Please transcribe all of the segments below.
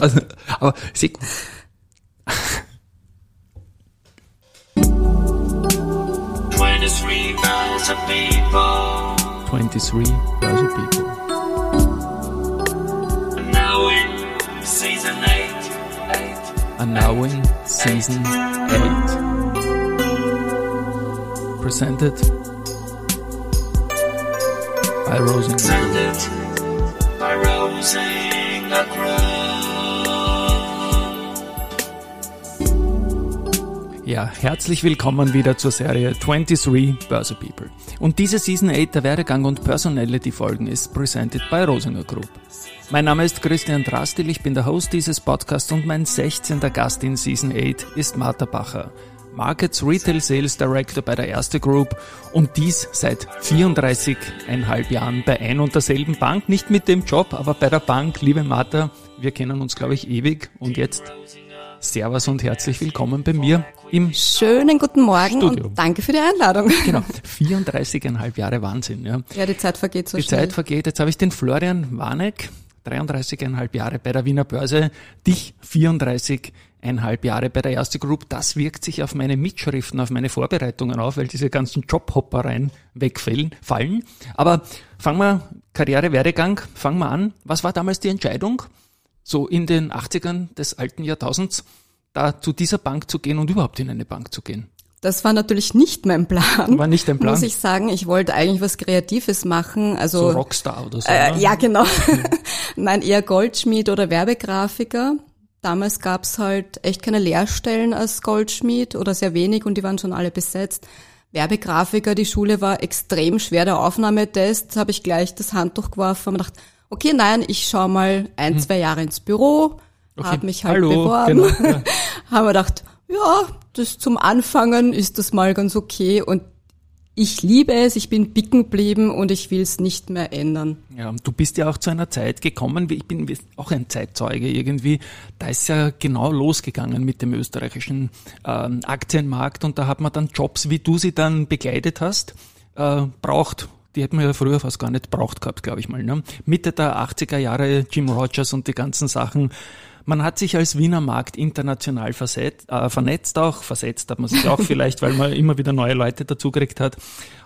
Also, aber gut. Twenty-three thousand people 23 thousand people. are now in season eight. Eight. now in season 8. Presented by Rosen. Presented by Rosina Ja, herzlich willkommen wieder zur Serie 23 Börse People. Und diese Season 8 der Werdegang und Personality Folgen ist presented by Rosinger Group. Mein Name ist Christian Drastil, ich bin der Host dieses Podcasts und mein 16. Gast in Season 8 ist Martha Bacher. Markets Retail Sales Director bei der Erste Group und dies seit 34,5 Jahren bei ein und derselben Bank. Nicht mit dem Job, aber bei der Bank. Liebe Martha, wir kennen uns, glaube ich, ewig und jetzt Servus und herzlich willkommen bei mir im Schönen guten Morgen Studio. und danke für die Einladung. Genau, 34,5 Jahre Wahnsinn. Ja. Ja, die Zeit vergeht so Die schnell. Zeit vergeht. Jetzt habe ich den Florian Warneck, 33,5 Jahre bei der Wiener Börse, dich 34,5 Jahre bei der Erste Group. Das wirkt sich auf meine Mitschriften, auf meine Vorbereitungen auf, weil diese ganzen Jobhoppereien wegfallen. Fallen. Aber fangen wir, Karriere, Werdegang, fangen wir an. Was war damals die Entscheidung, so in den 80ern des alten Jahrtausends, da zu dieser Bank zu gehen und überhaupt in eine Bank zu gehen? Das war natürlich nicht mein Plan. War nicht dein Plan? Muss ich sagen, ich wollte eigentlich was Kreatives machen. Also So Rockstar oder so. äh, ne? ja, genau. Nein, eher Goldschmied oder Werbegrafiker. Damals gab's halt echt keine Lehrstellen als Goldschmied oder sehr wenig und die waren schon alle besetzt. Werbegrafiker, die Schule war extrem schwer, der Aufnahmetest, habe ich gleich das Handtuch geworfen und gedacht, okay, nein, ich schau mal ein, zwei Jahre ins Büro, Okay. habe mich halt Hallo, beworben. genau, ja. haben wir gedacht, ja, das zum Anfangen ist das mal ganz okay und ich liebe es, ich bin bicken geblieben und ich will es nicht mehr ändern. Ja, du bist ja auch zu einer Zeit gekommen, ich bin auch ein Zeitzeuge irgendwie, da ist ja genau losgegangen mit dem österreichischen ähm, Aktienmarkt und da hat man dann Jobs, wie du sie dann begleitet hast, äh, braucht. Die hätten wir ja früher fast gar nicht braucht gehabt, glaube ich mal. Ne? Mitte der 80er Jahre Jim Rogers und die ganzen Sachen. Man hat sich als Wiener Markt international versetzt, äh, vernetzt auch, versetzt hat man sich auch vielleicht, weil man immer wieder neue Leute dazugekriegt hat.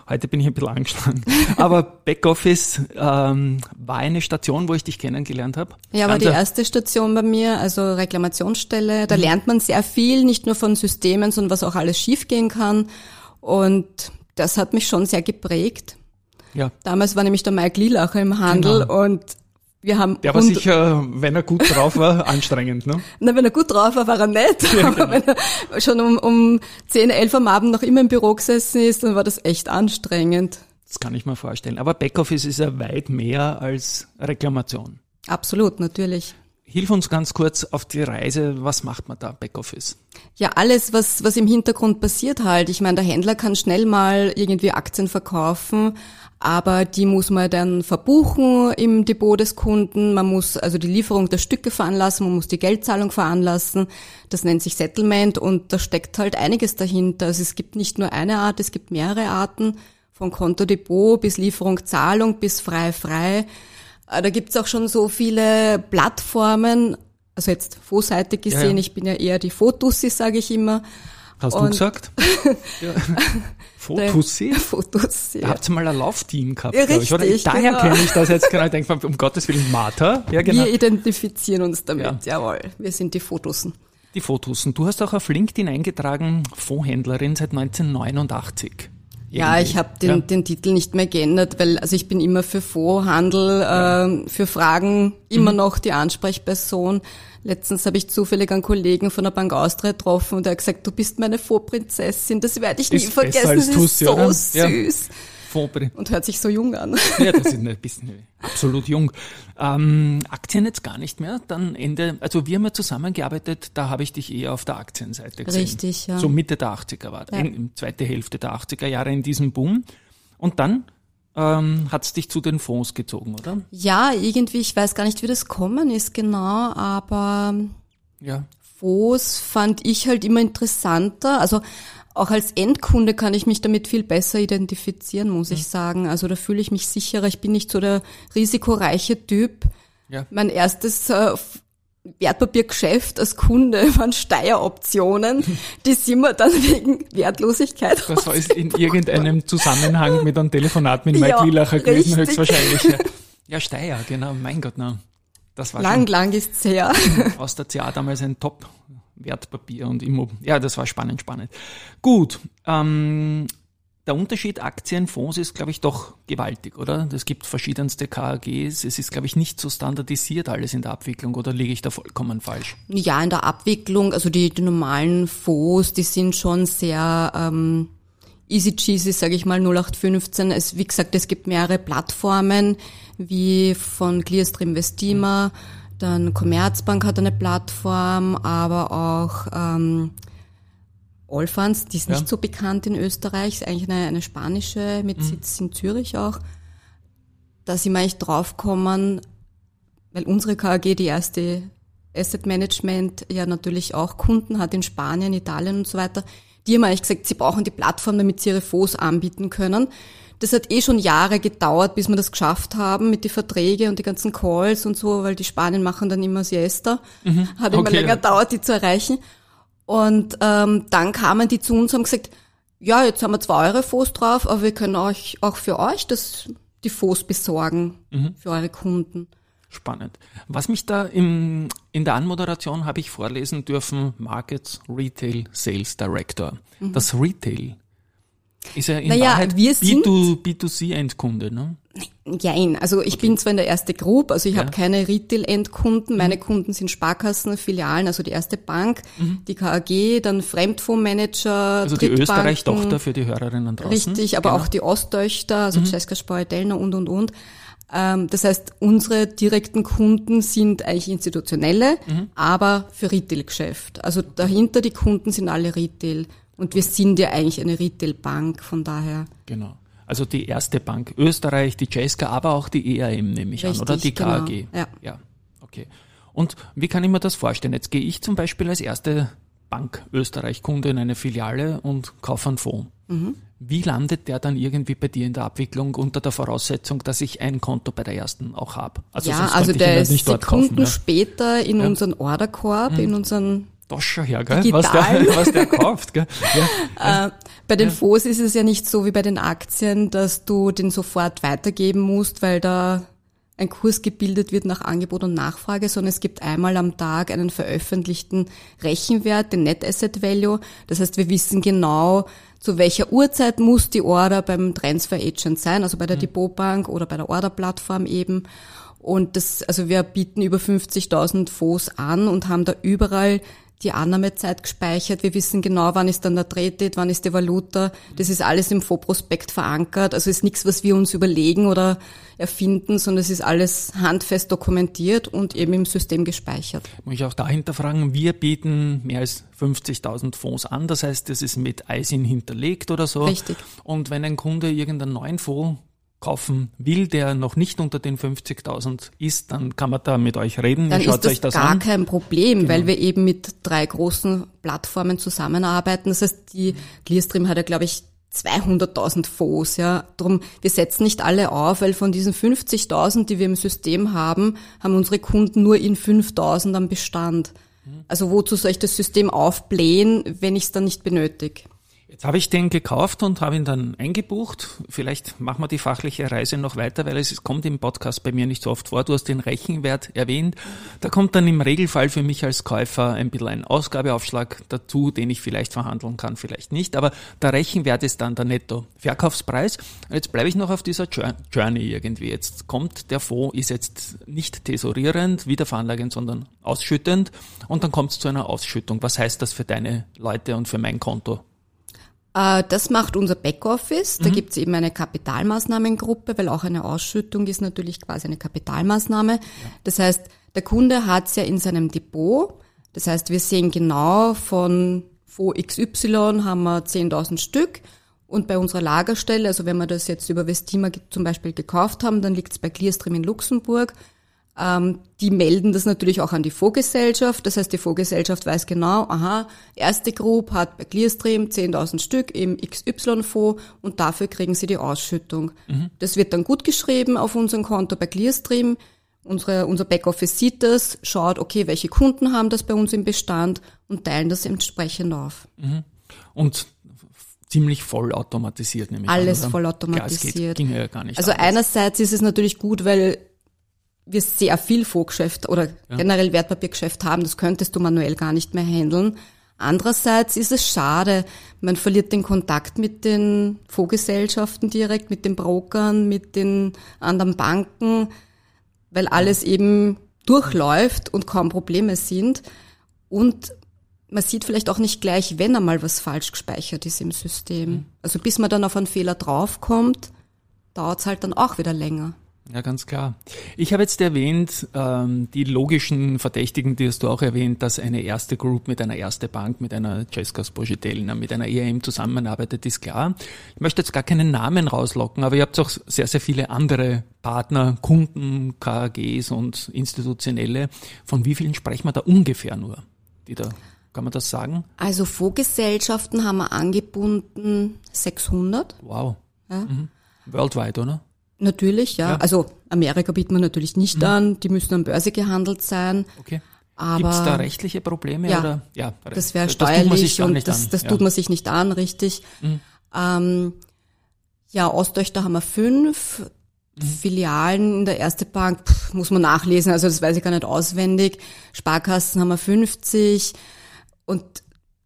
Heute bin ich ein bisschen angeschlagen. Aber Backoffice ähm, war eine Station, wo ich dich kennengelernt habe. Ja, war die erste Station bei mir, also Reklamationsstelle. Mhm. Da lernt man sehr viel, nicht nur von Systemen, sondern was auch alles schiefgehen kann. Und das hat mich schon sehr geprägt. Ja, Damals war nämlich der Mike Lielacher im Handel Genau. und wir haben der war sicher, wenn er gut drauf war, anstrengend. Ne? Na, wenn er gut drauf war, war er nett. Aber wenn er schon um, um 10, 11 am Abend noch immer im Büro gesessen ist, dann war das echt anstrengend. Das kann ich mir vorstellen. Aber Backoffice ist ja weit mehr als Reklamation. Absolut, natürlich. Hilf uns ganz kurz auf die Reise. Was macht man da, Backoffice? Ja, alles, was, was im Hintergrund passiert halt. Ich meine, der Händler kann schnell mal irgendwie Aktien verkaufen, aber die muss man dann verbuchen im Depot des Kunden. Man muss also die Lieferung der Stücke veranlassen, man muss die Geldzahlung veranlassen. Das nennt sich Settlement und da steckt halt einiges dahinter. Also es gibt nicht nur eine Art, es gibt mehrere Arten. Von Konto-Depot bis Lieferung, Zahlung bis frei-frei. Äh, Da gibt's auch schon so viele Plattformen, also jetzt Fosseite gesehen, ja. ich bin ja eher die Fotussi, sage ich immer. Hast du Und- gesagt? ja. Fotussi? Fotussi. Da habt ihr mal ein Laufteam gehabt, Ja, glaube ich. Oder? richtig, Daher genau. kenne ich das jetzt genau. Ich denke, um Gottes Willen, Martha. Ja, genau. Wir identifizieren uns damit, Ja. jawohl. Wir sind die Fotussen. Die Fotos. Und du hast auch auf LinkedIn eingetragen, Fondshändlerin seit 1989. Ja, ich habe den, Ja. den Titel nicht mehr geändert, weil also ich bin immer für Fondshandel, ähm, für Fragen immer Mhm. noch die Ansprechperson. Letztens habe ich zufällig einen Kollegen von der Bank Austria getroffen und der hat gesagt, du bist meine Fondsprinzessin, das werde ich nie Ist besser vergessen, das ist Tussi, so oder? Ja. Fonds- Und hört sich so jung an. Ja, das ist ein bisschen absolut jung. Ähm, Aktien jetzt gar nicht mehr. Dann Ende, also wir haben ja zusammengearbeitet, da habe ich dich eher auf der Aktienseite gesehen. Richtig, ja. So Mitte der 80er war, Ja. in, zweite Hälfte der 80er Jahre in diesem Boom. Und dann ähm, hat es dich zu den Fonds gezogen, oder? Ja, irgendwie, ich weiß gar nicht, wie das kommen ist genau, aber Ja. Fonds fand ich halt immer interessanter. Also auch als Endkunde kann ich mich damit viel besser identifizieren, muss ich sagen. Also da fühle ich mich sicherer. Ich bin nicht so der risikoreiche Typ. Ja. Mein erstes äh, Wertpapiergeschäft als Kunde waren Steueroptionen, die sind wir dann wegen Wertlosigkeit. Das heißt in irgendeinem Zusammenhang mit einem Telefonat mit Mike Ja, Wielacher gewesen, richtig. höchstwahrscheinlich. Ja. ja, Steyr, genau, mein Gott, na. Das war Lang, lang ist's her. schon aus der CA damals ein Top-Wertpapier und Immo. Ja, das war spannend, spannend. Gut, ähm, der Unterschied Aktienfonds ist, glaube ich, doch gewaltig, oder? Es gibt verschiedenste KAGs. Es ist, glaube ich, nicht so standardisiert alles in der Abwicklung, oder liege ich da vollkommen falsch? Ja, in der Abwicklung, also die, die normalen Fonds, die sind schon sehr ähm, easy cheesy, sage ich mal, 0815. Es, wie gesagt, es gibt mehrere Plattformen, wie von Clearstream Vestima, dann Commerzbank hat eine Plattform, aber auch ähm, Allfunds, die ist Ja. nicht so bekannt in Österreich, ist eigentlich eine, eine spanische mit Sitz in Zürich auch. Da sind wir eigentlich draufgekommen, weil unsere KAG, die erste Asset Management, ja natürlich auch Kunden hat in Spanien, Italien und so weiter. Die haben eigentlich gesagt, sie brauchen die Plattform, damit sie ihre Fonds anbieten können. Das hat eh schon Jahre gedauert, bis wir das geschafft haben mit die Verträge und die ganzen Calls und so, weil die Spanien machen dann immer Siesta. Hat immer Okay. länger gedauert, die zu erreichen. Und ähm, dann kamen die zu uns und haben gesagt, ja, jetzt haben wir zwar eure Fonds drauf, aber wir können euch auch für euch das, die Fonds besorgen für eure Kunden. Spannend. Was mich da im, in der Anmoderation habe ich vorlesen dürfen, Markets Retail Sales Director. Das Retail ist ja in Mhm. Naja, Wahrheit wir sind- B2, B2C-Endkunde, ne? Jein, also ich bin zwar in der erste Group, also ich Ja. habe keine Retail-Endkunden, meine Kunden sind Sparkassen, Filialen, also die erste Bank, die KAG, dann Fremdfondsmanager, Also die Österreich-Tochter für die Hörerinnen draußen. Richtig, aber Genau. auch die Osttöchter, also Cesca Spar, Dellner und, und, und. Ähm, das heißt, unsere direkten Kunden sind eigentlich institutionelle, aber für Retail-Geschäft. Also dahinter die Kunden sind alle Retail. Und wir sind ja eigentlich eine Retail-Bank, von daher. Genau. Also die erste Bank Österreich, die Cesca, aber auch die EAM nehme ich an, oder? Die Richtig, genau. KAG. Ja. ja. Okay. Und wie kann ich mir das vorstellen? Jetzt gehe ich zum Beispiel als erste Bank Österreich-Kunde in eine Filiale und kaufe einen Fonds. Mhm. Wie landet der dann irgendwie bei dir in der Abwicklung unter der Voraussetzung, dass ich ein Konto bei der ersten auch habe? Also ja, also der ja ist nicht dort Sekunden kaufen. Ja. später in unseren Orderkorb, in unseren Das schau her, gell? Was der, was der kauft. Gell? Ja. Äh, bei den Fonds ist es ja nicht so wie bei den Aktien, dass du den sofort weitergeben musst, weil da ein Kurs gebildet wird nach Angebot und Nachfrage, sondern es gibt einmal am Tag einen veröffentlichten Rechenwert, den Net Asset Value. Das heißt, wir wissen genau, zu welcher Uhrzeit muss die Order beim Transfer Agent sein, also bei der Depotbank oder bei der Orderplattform eben. Und das, also wir bieten über 50.000 Fonds an und haben da überall die Annahmezeit gespeichert. Wir wissen genau, wann ist dann der Trade-Date, wann ist die Valuta. Das ist alles im Fondsprospekt verankert. Also ist nichts, was wir uns überlegen oder erfinden, sondern es ist alles handfest dokumentiert und eben im System gespeichert. Muss ich auch dahinter fragen, wir bieten mehr als 50.000 Fonds an, das heißt, das ist mit ISIN hinterlegt oder so. Richtig. Und wenn ein Kunde irgendeinen neuen Fonds kaufen will, der noch nicht unter den 50.000 ist, dann kann man da mit euch reden. Dann schaut ist das, euch das gar an. Genau. kein Problem, weil wir eben mit drei großen Plattformen zusammenarbeiten. Das heißt, die Clearstream hat ja, glaube ich, 200.000 Fonds, ja. Drum, wir setzen nicht alle auf, weil von diesen 50.000, die wir im System haben, haben unsere Kunden nur in 5.000 am Bestand. Also wozu soll ich das System aufblähen, wenn ich es dann nicht benötige? Jetzt habe ich den gekauft und habe ihn dann eingebucht. Vielleicht machen wir die fachliche Reise noch weiter, weil es kommt im Podcast bei mir nicht so oft vor. Du hast den Rechenwert erwähnt. Da kommt dann im Regelfall für mich als Käufer ein bisschen ein Ausgabeaufschlag dazu, den ich vielleicht verhandeln kann, vielleicht nicht. Aber der Rechenwert ist dann der Netto-Verkaufspreis. Jetzt bleibe ich noch auf dieser Jour- Journey irgendwie. Jetzt kommt der Fonds, ist jetzt nicht tesorierend, wiederveranlagend, sondern ausschüttend. Und dann kommt es zu einer Ausschüttung. Was heißt das für deine Leute und für mein Konto? Äh, Das macht unser Backoffice. Da gibt's eben eine Kapitalmaßnahmengruppe, weil auch eine Ausschüttung ist natürlich quasi eine Kapitalmaßnahme. Das heißt, der Kunde hat's ja in seinem Depot. Das heißt, wir sehen genau von Fonds XY haben wir 10.000 Stück. Und bei unserer Lagerstelle, also wenn wir das jetzt über Vestima zum Beispiel gekauft haben, dann liegt's bei Clearstream in Luxemburg. Ähm, die melden das natürlich auch an die Fondsgesellschaft. Das heißt, die Fondsgesellschaft weiß genau, aha, erste Group hat bei Clearstream 10.000 Stück im XY-Fonds und dafür kriegen sie die Ausschüttung. Das wird dann gut geschrieben auf unserem Konto bei Clearstream Unsere, unser Backoffice sieht das, schaut, okay, welche Kunden haben das bei uns im Bestand und teilen das entsprechend auf. Und ziemlich voll automatisiert nämlich Alles an, oder? voll Ja, es automatisiert. geht, ging ja gar nicht Also anders. einerseits ist es natürlich gut, weil wir sehr viel Fondsgeschäft oder generell Wertpapiergeschäft haben, das könntest du manuell gar nicht mehr handeln. Andererseits ist es schade, man verliert den Kontakt mit den Fondsgesellschaften direkt, mit den Brokern, mit den anderen Banken, weil alles eben durchläuft und kaum Probleme sind. Und man sieht vielleicht auch nicht gleich, wenn einmal was falsch gespeichert ist im System. Also bis man dann auf einen Fehler draufkommt, dauert es halt dann auch wieder länger. Ja, ganz klar. Ich habe jetzt erwähnt, ähm, die logischen Verdächtigen, die hast du auch erwähnt, dass eine erste Group mit einer erste Bank, mit einer Cescas Bogetelna, mit einer ERM zusammenarbeitet, ist klar. Ich möchte jetzt gar keinen Namen rauslocken, aber ihr habt auch sehr, sehr viele andere Partner, Kunden, KAGs und institutionelle. Von wie vielen sprechen wir da ungefähr nur? Die da, kann man das sagen? Also Fondsgesellschaften haben wir angebunden 600. Wow. Ja. Mhm. Worldwide, oder? Natürlich, ja. Ja. Also Amerika bieten wir natürlich nicht an, die müssen an Börse gehandelt sein. Okay. Gibt es da rechtliche Probleme? Ja. oder? ja das wäre steuerlich und das, das ja. tut man sich nicht an, richtig. Ähm, ja, Osttöchter haben wir fünf. Filialen in der Erste Bank pff, muss man nachlesen, also das weiß ich gar nicht auswendig. Sparkassen haben wir 50 und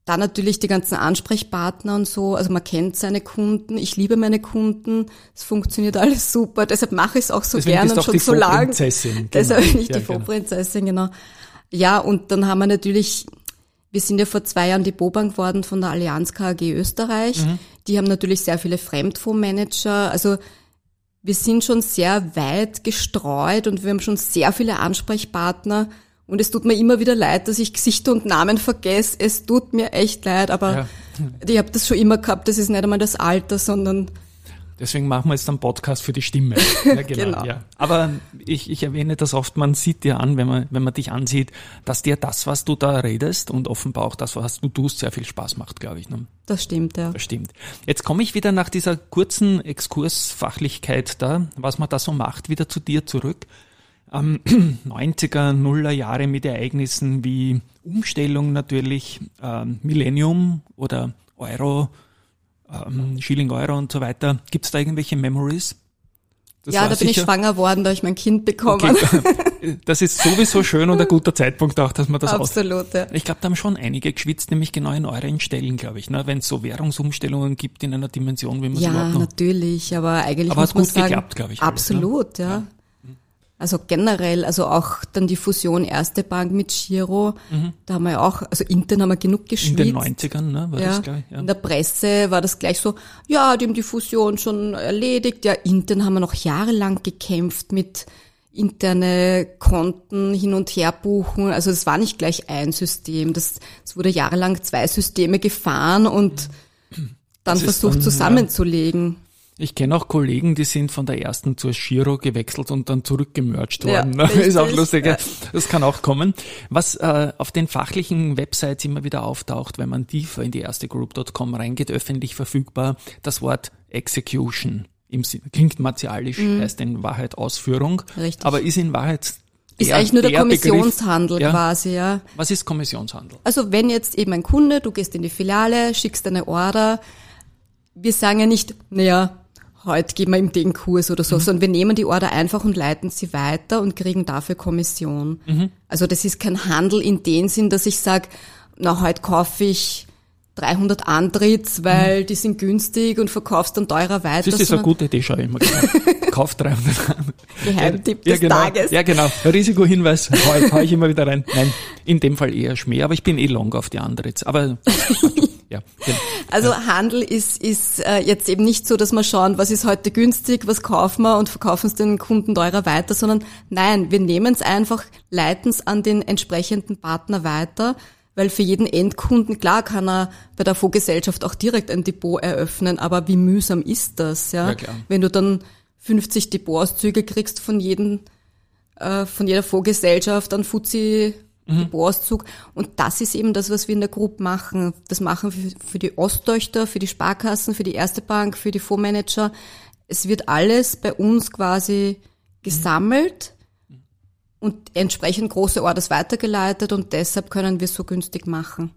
dann natürlich die ganzen Ansprechpartner und so. Also man kennt seine Kunden. Ich liebe meine Kunden. Es funktioniert alles super. Deshalb mache ich es auch so Deswegen du und schon so lang. Prinzessin. Genau. Deshalb bin ich Ja, die genau. Vorprinzessin, genau. Ja, und dann haben wir natürlich, wir sind ja vor zwei Jahren die Bobank geworden von der Allianz KAG Österreich. Mhm. Die haben natürlich sehr viele Fremdfondsmanager. Also wir sind schon sehr weit gestreut und wir haben schon sehr viele Ansprechpartner. Und es tut mir immer wieder leid, dass ich Gesichter und Namen vergesse. Es tut mir echt leid, aber Ja. ich habe das schon immer gehabt. Das ist nicht einmal das Alter, sondern Deswegen machen wir jetzt einen Podcast für die Stimme. Ja, genau, Genau. Ja. Aber ich, ich erwähne das oft, man sieht dir an, wenn man, wenn man dich ansieht, dass dir das, was du da redest und offenbar auch das, was du tust, sehr viel Spaß macht, glaube ich. Ne? das stimmt, ja. Das stimmt. Jetzt komme ich wieder nach dieser kurzen Exkursfachlichkeit da, was man da so macht, wieder zu dir zurück. Ähm, 90er, Nuller Jahre mit Ereignissen wie Umstellung natürlich, ähm, Millennium oder Euro, ähm, Schilling Euro und so weiter. Gibt es da irgendwelche Memories? Das ja, da bin ich schwanger worden, da habe ich mein Kind bekommen. Okay, das ist sowieso schön und ein guter Zeitpunkt auch, dass man das aus. Absolut, ja. Ich glaube, da haben schon einige geschwitzt, nämlich genau in euren Stellen, glaube ich, ne? wenn es so Währungsumstellungen gibt in einer Dimension, wie man es Ja, überhaupt noch. natürlich, aber eigentlich Aber muss hat man gut sagen, geklappt, glaube ich, alles, ne? Absolut, ja. Also generell, also auch dann die Fusion Erste Bank mit Giro, da haben wir ja auch, also intern haben wir genug In geschwitzt. den 90ern, ne? War ja. das gleich? Ja. In der Presse war das gleich so, ja, die haben die Fusion schon erledigt. Ja, intern haben wir noch jahrelang gekämpft mit interne Konten hin und her buchen. Also es war nicht gleich ein System. Das, es wurde jahrelang zwei Systeme gefahren und dann Das versucht dann, ja. Ich kenne auch Kollegen, die sind von der ersten zur Giro gewechselt und dann zurückgemerged Ja, worden. Das ist auch lustig. ja. Das kann auch kommen. Was äh, auf den fachlichen Websites immer wieder auftaucht, wenn man tiefer in die erste Group.com reingeht, öffentlich verfügbar, das Wort Execution. Im Sinn, klingt martialisch, heißt in Wahrheit Ausführung, Mhm. Richtig. aber ist in Wahrheit Ist eigentlich nur der, Begriff- Kommissionshandel ja. quasi, ja. Was ist Kommissionshandel? Also wenn jetzt eben ein Kunde, du gehst in die Filiale, schickst eine Order, wir sagen ja nicht, naja, heute geben wir ihm den Kurs oder so, Mhm. sondern wir nehmen die Order einfach und leiten sie weiter und kriegen dafür Kommission. Mhm. Also das ist kein Handel in dem Sinn, dass ich sage, na, heute kaufe ich 300 Antritts, weil die sind günstig und verkaufst dann teurer weiter. Das ist eine gute Idee, ich immer genau. Kauf 300 an. Geheimtipp ja, des genau. Tages. Ja, genau. Risikohinweis, hau, hau ich immer wieder rein. Nein, in dem Fall eher Schmäh, aber ich bin eh long auf die andere. jetzt. Aber, ja, genau. Also Handel ist, ist äh, jetzt eben nicht so, dass wir schauen, was ist heute günstig, was kaufen wir und verkaufen es den Kunden teurer weiter, sondern nein, wir nehmen es einfach, leiten es an den entsprechenden Partner weiter, weil für jeden Endkunden, klar kann er bei der Fondsgesellschaft auch direkt ein Depot eröffnen, aber wie mühsam ist das, ja? Ja, klar. Wenn du dann 50 Depotauszüge kriegst von jedem äh, von jeder Fondsgesellschaft an Fuzzi Depotauszug. Und das ist eben das, was wir in der Group machen. Das machen wir für die Osttöchter, für die Sparkassen, für die Erste Bank, für die Fondsmanager. Es wird alles bei uns quasi gesammelt und entsprechend große Orders weitergeleitet und deshalb können wir es so günstig machen.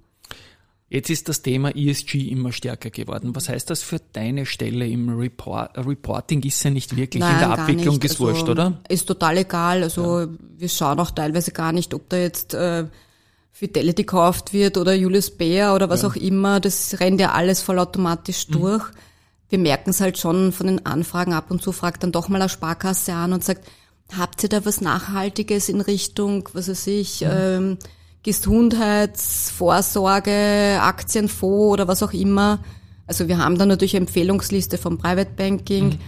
Jetzt ist das Thema ESG immer stärker geworden. Was heißt das für deine Stelle im Report? Reporting ist ja nicht wirklich Nein, in der Abwicklung nicht. ist wurscht, also, oder? Ist total egal. Also wir schauen auch teilweise gar nicht, ob da jetzt äh, Fidelity gekauft wird oder Julius Baer oder was auch immer. Das rennt ja alles vollautomatisch Mhm. durch. Wir merken es halt schon von den Anfragen ab und zu, fragt dann doch mal eine Sparkasse an und sagt, habt ihr da was Nachhaltiges in Richtung, was weiß ich, Mhm. ähm, Gesundheitsvorsorge, Aktienfonds oder was auch immer. Also wir haben da natürlich eine Empfehlungsliste vom Private Banking. Mhm.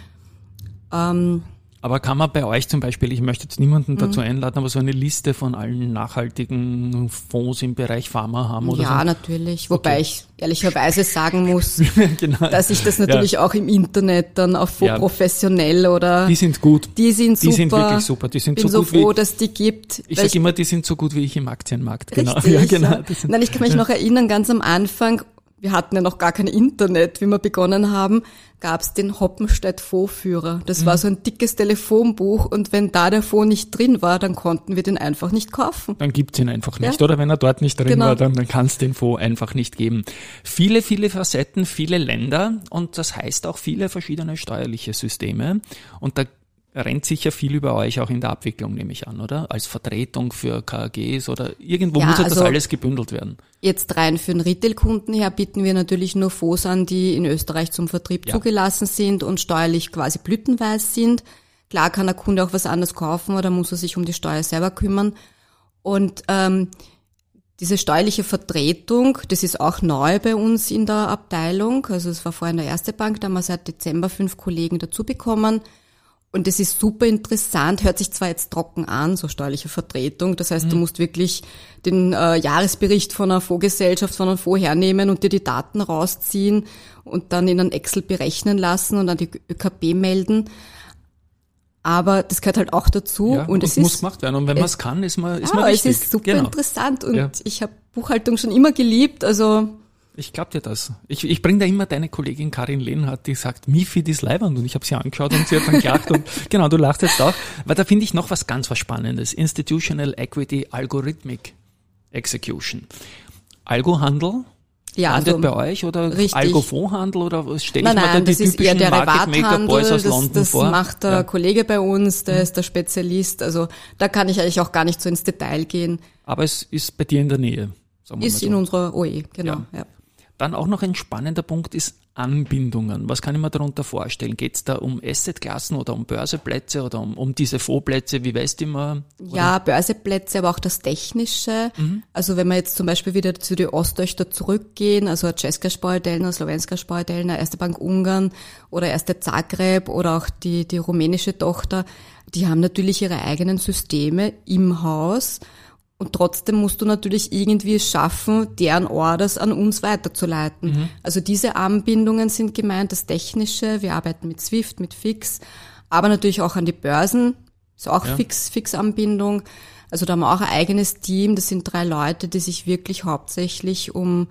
Ähm, Aber kann man bei euch zum Beispiel, ich möchte jetzt niemanden dazu Mhm. einladen, aber so eine Liste von allen nachhaltigen Fonds im Bereich Pharma haben oder ja, so? natürlich. Wobei ich ehrlicherweise sagen muss, genau. dass ich das natürlich auch im Internet dann auf Ja. professionell oder Die sind gut. die sind Die super. sind wirklich super. Die sind bin so so gut froh, wie, dass die gibt. ich sage immer, die sind so gut wie ich im Aktienmarkt. Genau. Richtig, ja, genau. ja. Nein, ich kann mich noch erinnern, ganz am Anfang, wir hatten ja noch gar kein Internet, wie wir begonnen haben, gab es den Hoppenstedt Fondsführer. Das Mhm. war so ein dickes Telefonbuch und wenn da der Fonds nicht drin war, dann konnten wir den einfach nicht kaufen. dann gibt's ihn einfach nicht. Ja. Oder wenn er dort nicht drin Genau. war, dann, dann kann es den Fonds einfach nicht geben. Viele, viele Facetten, viele Länder und das heißt auch viele verschiedene steuerliche Systeme. Und da rennt sicher viel über euch auch in der Abwicklung, nehme ich an, oder? Als Vertretung für KAGs oder irgendwo Ja, muss ja das also- alles gebündelt werden. Jetzt rein für den Retail-Kunden her bieten wir natürlich nur Fonds an, die in Österreich zum Vertrieb Ja. zugelassen sind und steuerlich quasi blütenweiß sind. Klar kann der Kunde auch was anderes kaufen oder muss er sich um die Steuer selber kümmern. Und ähm, diese steuerliche Vertretung, das ist auch neu bei uns in der Abteilung. Also es war vorher in der Erste Bank, da haben wir seit Dezember fünf Kollegen dazu bekommen. Und das ist super interessant, hört sich zwar jetzt trocken an, so steuerliche Vertretung. Das heißt, du musst wirklich den äh, Jahresbericht von einer Fondsgesellschaft, von einem Fonds hernehmen und dir die Daten rausziehen und dann in ein Excel berechnen lassen und an die ÖKB melden. Aber das gehört halt auch dazu. Ja, und es muss ist, gemacht werden. Und wenn man es kann, ist man, ist ja, man es wichtig. ist super genau. interessant und Ja. ich habe Buchhaltung schon immer geliebt. Also Ich glaube dir das. Ich, ich bringe da immer deine Kollegin Karin Lehnhardt, die sagt, Mifid ist leibernd und ich habe sie angeschaut und sie hat dann gelacht und genau, du lachst jetzt auch. Weil da finde ich noch was ganz was Spannendes. Institutional Equity Algorithmic Execution. Algo-Handel ja, landet also, bei euch oder richtig. Algo-Fondshandel oder was stelle Nein, ich mir da nein, die das typischen Market Maker Boys aus das, London das vor? macht der Ja. Mhm. Kollege bei uns, der ist der Spezialist. Also da kann ich eigentlich auch gar nicht so ins Detail gehen. Aber es ist bei dir in der Nähe. Sagen wir Ist mal in so. unserer OE, genau. Ja. Dann auch noch ein spannender Punkt ist Anbindungen. Was kann ich mir darunter vorstellen? Geht es da um Assetklassen oder um Börseplätze oder um, um diese Fondsplätze wie Westimmer? Ja, Börseplätze, aber auch das Technische. Mhm. Also wenn wir jetzt zum Beispiel wieder zu den Ostöchter zurückgehen, also Česká Spojedelna, Slowenska Spojedelna, Erste Bank Ungarn oder Erste Zagreb oder auch die, die rumänische Tochter, die haben natürlich ihre eigenen Systeme im Haus. Und trotzdem musst du natürlich irgendwie es schaffen, deren Orders an uns weiterzuleiten. Mhm. Also diese Anbindungen sind gemeint, das Technische. Wir arbeiten mit Swift, mit Fix, aber natürlich auch an die Börsen. Ist auch Ja. Fix, Fix-Anbindung. Also da haben wir auch ein eigenes Team. Das sind drei Leute, die sich wirklich hauptsächlich um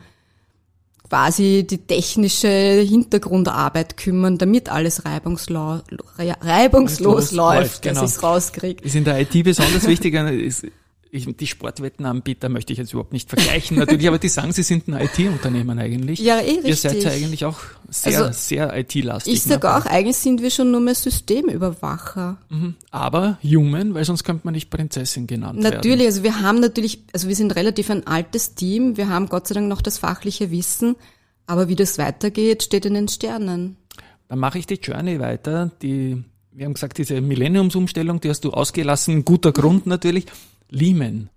quasi die technische Hintergrundarbeit kümmern, damit alles reibungslos, reibungslos läuft, läuft, genau. dass ich's rauskriege. Ist in der IT besonders wichtig. Ich, die Sportwettenanbieter möchte ich jetzt überhaupt nicht vergleichen, natürlich, aber die sagen, sie sind ein IT-Unternehmen eigentlich. Ja, eh Ihr seid ja richtig. eigentlich auch sehr, Also, sehr IT-lastig. Ich sag ne? auch, eigentlich sind wir schon nur mehr Systemüberwacher. Aber human, weil sonst könnte man nicht Prinzessin genannt werden. Natürlich, also wir haben natürlich, also wir sind relativ ein altes Team, wir haben Gott sei Dank noch das fachliche Wissen, aber wie das weitergeht, steht in den Sternen. Dann mache ich die Journey weiter. Die, wir haben gesagt, diese Millenniumsumstellung, die hast du ausgelassen. Guter Grund natürlich. Lehman.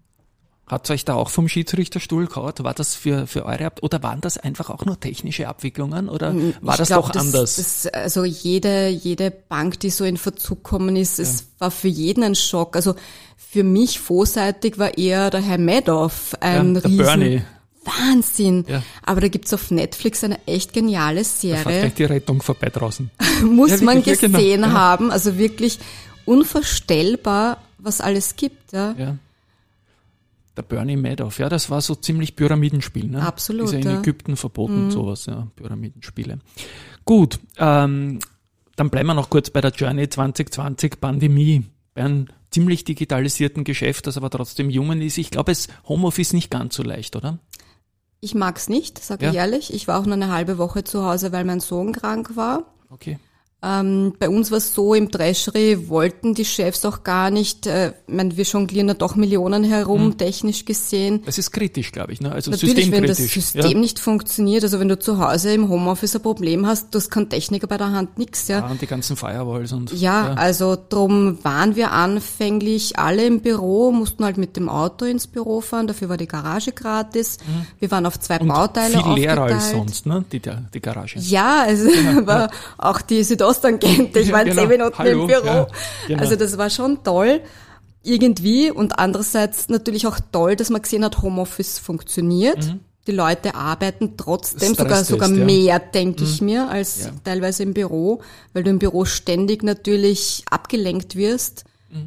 Hat euch da auch vom Schiedsrichterstuhl gehauen? War das für, für eure, Ab oder waren das einfach auch nur technische Abwicklungen oder war Ich das glaub, doch anders? Das, also jede, jede Bank, die so in Verzug gekommen ist, es war für jeden ein Schock. Also für mich vorseitig war eher der Herr Madoff ein Ja, Riesen. Bernie. Wahnsinn. Ja. Aber da gibt's auf Netflix eine echt geniale Serie. gleich die Rettung vorbei draußen. muss Ja, man ja, genau. gesehen Ja. haben. Also wirklich unvorstellbar, was alles gibt. Ja. Ja. Der Bernie Madoff, ja, das war so ziemlich Pyramidenspiel, ne? Absolut, Ist ja in ja. Mhm. Ägypten verboten, sowas, ja, Pyramidenspiele. Gut, ähm, dann bleiben wir noch kurz bei der Journey 2020 Pandemie. Bayern ziemlich digitalisierten Geschäft, das aber trotzdem jungen ist. Ich glaube, es Homeoffice nicht ganz so leicht, oder? Ich mag's nicht, sag Ja. ich ehrlich. Ich war auch nur eine halbe Woche zu Hause, weil mein Sohn krank war. Okay. Ähm, bei uns war es so, im Treasury wollten die Chefs auch gar nicht, äh, ich meine, wir jonglieren da doch Millionen herum, Mhm. technisch gesehen. Das ist kritisch, glaube ich. Ne? Also Natürlich, wenn das systemkritisch. System ja. nicht funktioniert, also wenn du zu Hause im Homeoffice ein Problem hast, du hast keinen Techniker bei der Hand, nix, ja. ja, und die ganzen Firewalls und Ja, also drum waren wir anfänglich alle im Büro, mussten halt mit dem Auto ins Büro fahren, dafür war die Garage gratis. Wir waren auf zwei Mhm. und Bauteile viel leerer aufgeteilt. als sonst, ne? Die, die Garage. Ja, also aber auch die Südosttangente, ich Ja, war in genau. zehn Minuten Hallo, im Büro. ja, genau. Also das war schon toll irgendwie und andererseits natürlich auch toll, dass man gesehen hat, Homeoffice funktioniert. Die Leute arbeiten trotzdem, sogar, sogar ja. mehr, denke ich mir, als Ja. teilweise im Büro, weil du im Büro ständig natürlich abgelenkt wirst,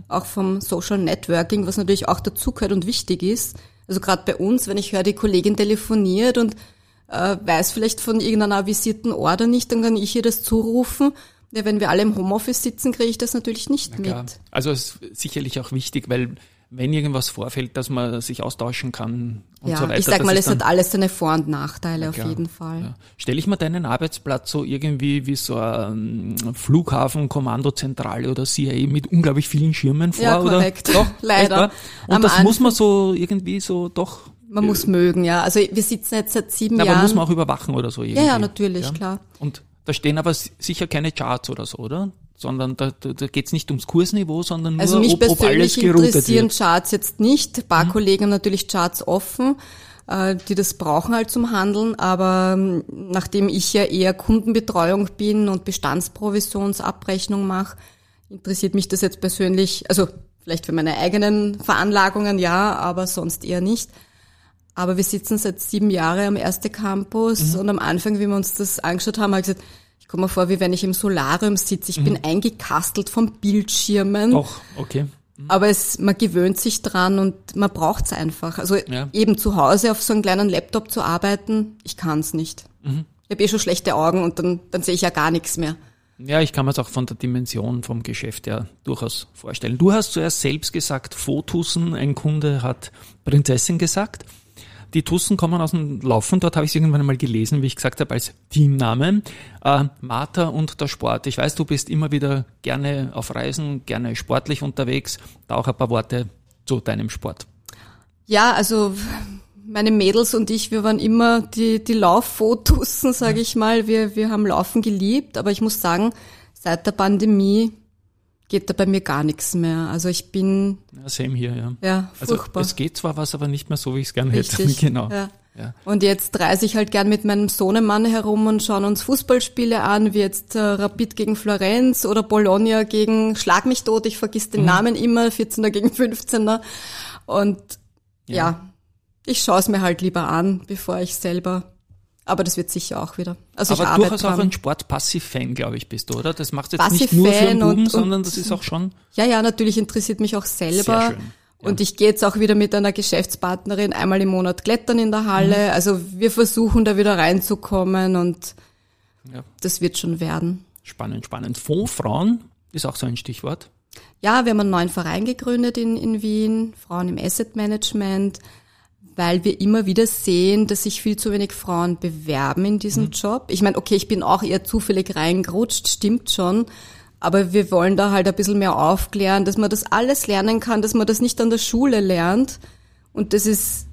auch vom Social Networking, was natürlich auch dazugehört und wichtig ist. Also gerade bei uns, wenn ich höre, die Kollegin telefoniert und äh, weiß vielleicht von irgendeiner avisierten Order nicht, dann kann ich ihr das zurufen. Ja, wenn wir alle im Homeoffice sitzen, kriege ich das natürlich nicht Klar. mit. Also es ist sicherlich auch wichtig, weil wenn irgendwas vorfällt, dass man sich austauschen kann und ja, so weiter. ich sag mal, es hat alles seine Vor- und Nachteile auf klar. jeden Fall. Ja. Stelle ich mir deinen Arbeitsplatz so irgendwie wie so ein Flughafen, Kommandozentrale oder CIA mit unglaublich vielen Schirmen vor? Ja, oder? korrekt. Doch, Leider. Und Am das muss Anfang- man so irgendwie so doch. Man muss mögen, ja. Also wir sitzen jetzt seit sieben Na, aber Jahren. muss man auch überwachen oder so irgendwie. ja, ja, natürlich, klar. Und da stehen aber sicher keine Charts oder so, oder? Sondern da, da, da geht es nicht ums Kursniveau, sondern nur, Also mich ob, ob alles persönlich geroutet interessieren wird. Mhm. Charts jetzt nicht. Ein paar Kollegen haben natürlich Charts offen, äh, die das brauchen halt zum Handeln. Aber ähm, nachdem ich ja eher Kundenbetreuung bin und Bestandsprovisionsabrechnung mache, interessiert mich das jetzt persönlich, also vielleicht für meine eigenen Veranlagungen ja, aber sonst eher nicht. Aber wir sitzen seit sieben Jahren am erste Campus Mhm. und am Anfang, wie wir uns das angeschaut haben, habe ich gesagt, ich komme mir vor, wie wenn ich im Solarium sitze. Ich Mhm. bin eingekastelt von Bildschirmen. Doch, okay. Aber es, man gewöhnt sich dran und man braucht's einfach. Also Ja. eben zu Hause auf so einem kleinen Laptop zu arbeiten, ich kann's nicht. Mhm. Ich habe eh schon schlechte Augen und dann, dann sehe ich ja gar nichts mehr. Ja, ich kann mir es auch von der Dimension vom Geschäft ja durchaus vorstellen. Du hast zuerst selbst gesagt, Fotussen, ein Kunde hat Prinzessin gesagt. Die Tussen kommen aus dem Laufen, dort habe ich es irgendwann einmal gelesen, wie ich gesagt habe, als Teamname. Äh, Martha und der Sport. Ich weiß, du bist immer wieder gerne auf Reisen, gerne sportlich unterwegs. Da auch ein paar Worte zu deinem Sport. Ja, also meine Mädels und ich, wir waren immer die, die Lauffotussen, sage ich mal. Wir, wir haben Laufen geliebt, aber ich muss sagen, seit der Pandemie geht da bei mir gar nichts mehr. Also ich bin, Ja, same hier, ja. ja, Also furchtbar. es geht zwar was, aber nicht mehr so, wie ich es gerne hätte. Genau. Ja. Ja. Und jetzt reise ich halt gern mit meinem Sohnemann herum und schauen uns Fußballspiele an, wie jetzt äh, Rapid gegen Florenz oder Bologna gegen Schlag mich tot, ich vergiss Mhm. den Namen immer, 14er gegen 15er. Und ja, ich schaue es mir halt lieber an, bevor ich selber. Aber das wird sicher auch wieder. Also ich Aber arbeite durchaus auch ein Sportpassiv-Fan, glaube ich, bist du, oder? Das macht jetzt nicht nur für den Buben, und- sondern das ist auch schon Ja, ja, natürlich interessiert mich auch selber. Sehr schön, ja. Und ich gehe jetzt auch wieder mit einer Geschäftspartnerin einmal im Monat klettern in der Halle. Mhm. Also wir versuchen da wieder reinzukommen und Ja. das wird schon werden. spannend, spannend. Fondsfrauen ist auch so ein Stichwort. Ja, wir haben einen neuen Verein gegründet in, in Wien, Frauen im Asset Management, weil wir immer wieder sehen, dass sich viel zu wenig Frauen bewerben in diesem Mhm. Job. Ich meine, okay, ich bin auch eher zufällig reingerutscht, stimmt schon. Aber wir wollen da halt ein bisschen mehr aufklären, dass man das alles lernen kann, dass man das nicht an der Schule lernt. Und das ist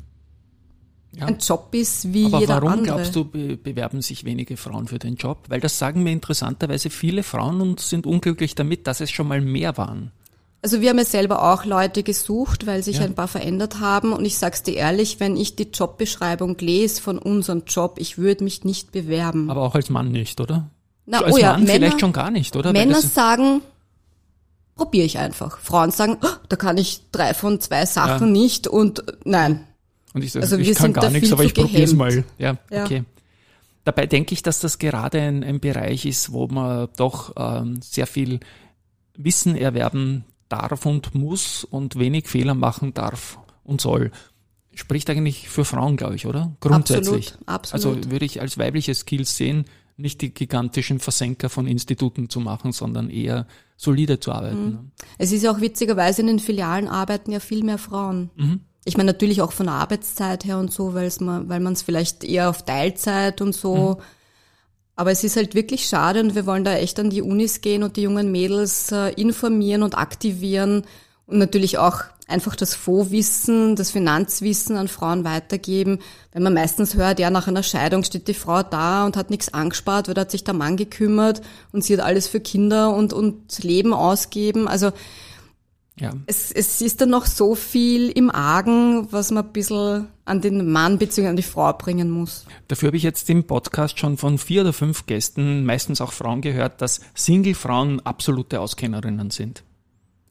Ja. ein Job ist wie Aber jeder warum andere. glaubst du, be bewerben sich wenige Frauen für den Job? Weil das sagen mir interessanterweise viele Frauen und sind unglücklich damit, dass es schon mal mehr waren. Also wir haben ja selber auch Leute gesucht, weil sich Ja. ein paar verändert haben. Und ich sag's dir ehrlich, wenn ich die Jobbeschreibung lese von unserem Job, ich würde mich nicht bewerben. Aber auch als Mann nicht, oder? Na, als oh ja, Mann Männer, vielleicht schon gar nicht, oder? Männer sagen, probiere ich einfach. Frauen sagen, "Oh, da kann ich drei von zwei Sachen Ja. nicht und äh, nein. und ich, sage, also ich wir kann sind gar nichts, aber ich probiere es mal. Ja, Ja. okay. Dabei denke ich, dass das gerade ein, ein Bereich ist, wo man doch ähm, sehr viel Wissen erwerben darf und muss und wenig Fehler machen darf und soll. Spricht eigentlich für Frauen, glaube ich, oder? Grundsätzlich. Absolut, absolut. Also würde ich als weibliche Skills sehen, nicht die gigantischen Versenker von Instituten zu machen, sondern eher solide zu arbeiten. ne? Es ist ja auch witzigerweise in den Filialen arbeiten ja viel mehr Frauen. Ich meine natürlich auch von der Arbeitszeit her und so, weil man, weil man es vielleicht eher auf Teilzeit und so. Aber es ist halt wirklich schade und wir wollen da echt an die Unis gehen und die jungen Mädels äh, informieren und aktivieren und natürlich auch einfach das Fondswissen, das Finanzwissen an Frauen weitergeben. Wenn man meistens hört, ja, nach einer Scheidung steht die Frau da und hat nichts angespart, weil da hat sich der Mann gekümmert und sie hat alles für Kinder und, und Leben ausgeben. Also Ja. es, es ist dann noch so viel im Argen, was man ein bisschen an den Mann bzw. an die Frau bringen muss. Dafür habe ich jetzt im Podcast schon von vier oder fünf Gästen, meistens auch Frauen, gehört, dass Single-Frauen absolute Auskennerinnen sind.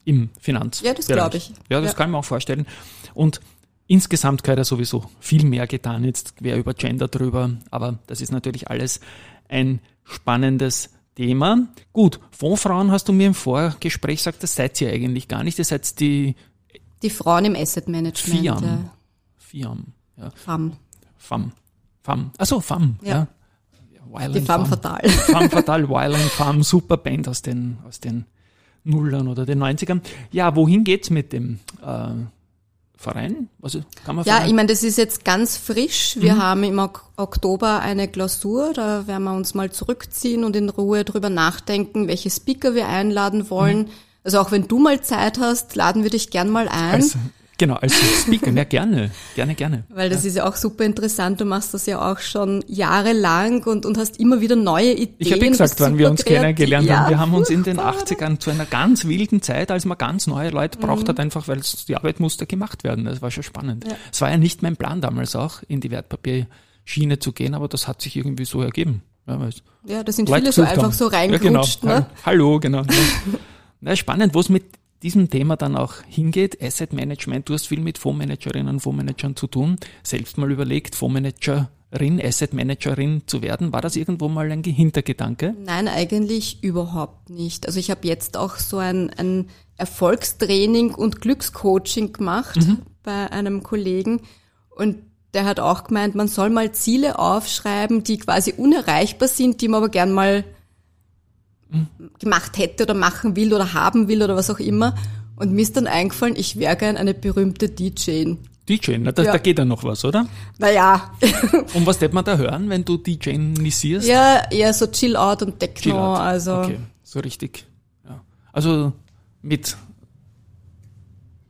Im Finanz. Ja, das glaub ich. Ja, das Ja. kann ich mir auch vorstellen. Und insgesamt gehört ja sowieso viel mehr getan. Jetzt quer über Gender drüber. Aber das ist natürlich alles ein spannendes Thema. Gut, Fondsfrauen hast du mir im Vorgespräch gesagt, das seid ihr eigentlich gar nicht. Ihr seid die Die Frauen im Asset Management. FIAM. Ja. FIAM. Ja, FAM. FAM. FAM. Achso, FAM. Ja. Ja. Wild Die FAM fatal. Femme Fatale, Wild and Femme, super Band aus den, aus den Nullern oder den 90ern. Ja, wohin geht's mit dem äh, Verein? Also, kann man Ja, Verein? ich meine, das ist jetzt ganz frisch. Mhm. Wir haben im Ok- Oktober eine Klausur, da werden wir uns mal zurückziehen und in Ruhe drüber nachdenken, welche Speaker wir einladen wollen. Mhm. Also auch wenn du mal Zeit hast, laden wir dich gern mal ein. als, genau, als Speaker. Ja, gerne, gerne, gerne. Weil das ist ja auch super interessant. Du machst das ja auch schon jahrelang und, und hast immer wieder neue Ideen. Ich habe ja gesagt, wann wir uns kennengelernt ja, haben. Wir haben uns in den furchtbar. 80ern zu einer ganz wilden Zeit, als man ganz neue Leute braucht Mhm. hat, einfach weil die Arbeit musste gemacht werden. Das war schon spannend. Es war ja nicht mein Plan damals auch, in die Wertpapierschiene zu gehen, aber das hat sich irgendwie so ergeben. Ja, Ja, da sind Leute viele so einfach haben. so Ja, genau. reingerutscht. ne? Hallo, genau. Ja. Na, spannend, wo es mit diesem Thema dann auch hingeht. Asset Management, du hast viel mit Fondsmanagerinnen und Fondsmanagern zu tun. Selbst mal überlegt, Fondsmanagerin, Asset Managerin zu werden. War das irgendwo mal ein Hintergedanke? Nein, eigentlich überhaupt nicht. Also ich habe jetzt auch so ein, ein Erfolgstraining und Glückscoaching gemacht bei einem Kollegen und der hat auch gemeint, man soll mal Ziele aufschreiben, die quasi unerreichbar sind, die man aber gern mal gemacht hätte oder machen will oder haben will oder was auch immer. Und mir ist dann eingefallen, ich wäre gern eine berühmte DJ. DJ, na, da, Ja. da geht ja noch was, oder? Naja, Und was wird man da hören, wenn du DJisierst? ja, eher so Chill-Out und Techno, Chill out. also Okay, so richtig. Ja. Also mit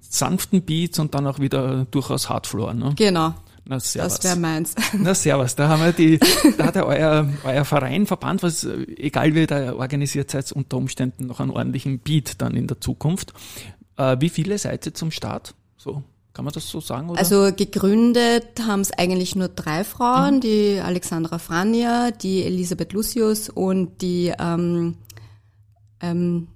sanften Beats und dann auch wieder durchaus Hardfloor, ne? genau, Na, servus. das wäre meins. Na, servus. Da haben wir die, da hat ja euer, euer Verein, Verband, was, äh, egal wie ihr da organisiert seid, unter Umständen noch einen ordentlichen Beat dann in der Zukunft. Äh, wie viele seid ihr zum Start? So, kann man das so sagen? Oder? Also gegründet haben es eigentlich nur drei Mhm. Frauen, die Alexandra Franja, die Elisabeth Lucius und die ähm, ähm,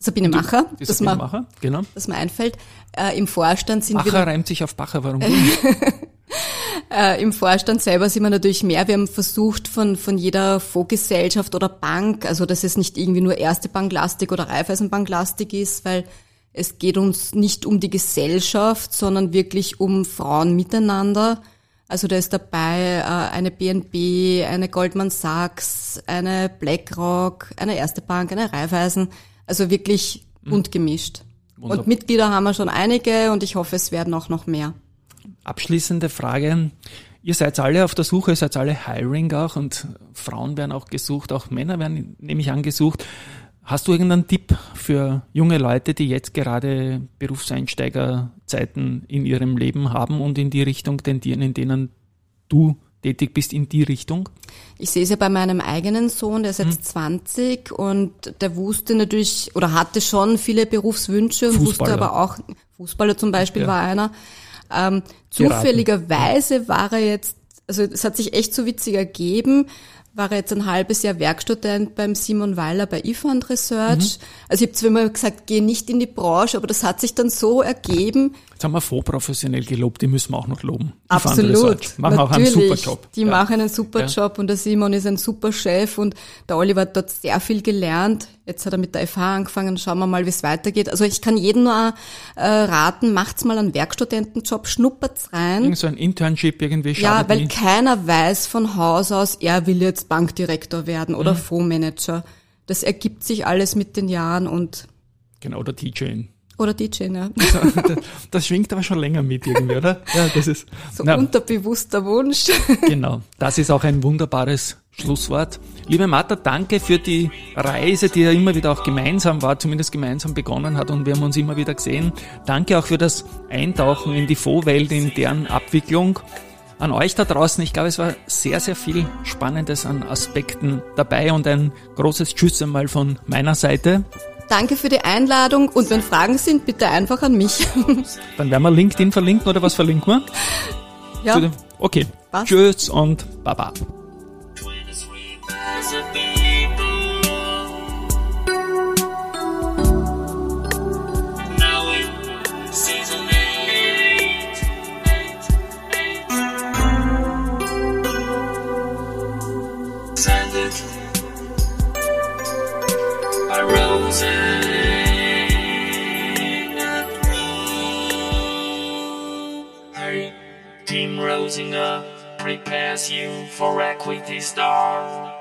Sabine Macher, die das, Sabine mir, Macher, genau. das mir einfällt. Äh, Im Vorstand sind Macher wir reimt sich auf Bacher, warum? äh, im Vorstand selber sind wir natürlich mehr. Wir haben versucht von von jeder Fondsgesellschaft oder Bank, also dass es nicht irgendwie nur Erste Banklastik oder Raiffeisenbanklastik ist, weil es geht uns nicht um die Gesellschaft, sondern wirklich um Frauen miteinander. Also da ist dabei äh, eine BNB, eine Goldman Sachs, eine BlackRock, eine Erste Bank, eine Raiffeisen. Also wirklich bunt gemischt. Wunderbar. Und Mitglieder haben wir schon einige und ich hoffe, es werden auch noch mehr. Abschließende Frage. Ihr seid alle auf der Suche, ihr seid alle Hiring auch und Frauen werden auch gesucht, auch Männer werden nämlich angesucht. Hast du irgendeinen Tipp für junge Leute, die jetzt gerade Berufseinsteigerzeiten in ihrem Leben haben und in die Richtung tendieren, in denen du tätig bist, in die Richtung? Ich sehe es ja bei meinem eigenen Sohn, der ist Hm. jetzt 20 und der wusste natürlich oder hatte schon viele Berufswünsche und wusste aber auch, Fußballer zum Beispiel Ja. war einer. Ähm, zufälligerweise war er jetzt, also es hat sich echt so witzig ergeben, war er jetzt ein halbes Jahr Werkstudent beim Simon Weiler bei eFund Research. Mhm. Also ich habe zwar immer gesagt, geh nicht in die Branche, aber das hat sich dann so ergeben, Jetzt haben wir vorprofessionell gelobt, die müssen wir auch noch loben. Die Absolut. Machen auch einen super Job. Die Ja. machen einen super Ja. Job und der Simon ist ein super Chef und der Oliver hat dort sehr viel gelernt. Jetzt hat er mit der FH angefangen, schauen wir mal, wie es weitergeht. Also ich kann jedem nur äh, raten, macht's mal einen Werkstudentenjob, schnuppert's rein. Irgend so ein Internship irgendwie Ja, schadet weil nie. keiner weiß von Haus aus, er will jetzt Bankdirektor werden Mhm. oder Fondsmanager. Das ergibt sich alles mit den Jahren und Genau, oder DJ. Oder DJ, ne? das, das schwingt aber schon länger mit irgendwie, oder? Ja, das ist. So na, unterbewusster Wunsch. Genau, das ist auch ein wunderbares Schlusswort. Liebe Martha, danke für die Reise, die ja immer wieder auch gemeinsam war, zumindest gemeinsam begonnen hat und wir haben uns immer wieder gesehen. Danke auch für das Eintauchen in die Fondswelt, in deren Abwicklung. An euch da draußen, ich glaube, es war sehr, sehr viel Spannendes an Aspekten dabei und ein großes Tschüss einmal von meiner Seite. Danke für die Einladung und wenn Fragen sind, bitte einfach an mich. Dann werden wir LinkedIn verlinken oder was verlinken wir? ja. Okay, Passt. tschüss und baba. Prepares you for Equity Star.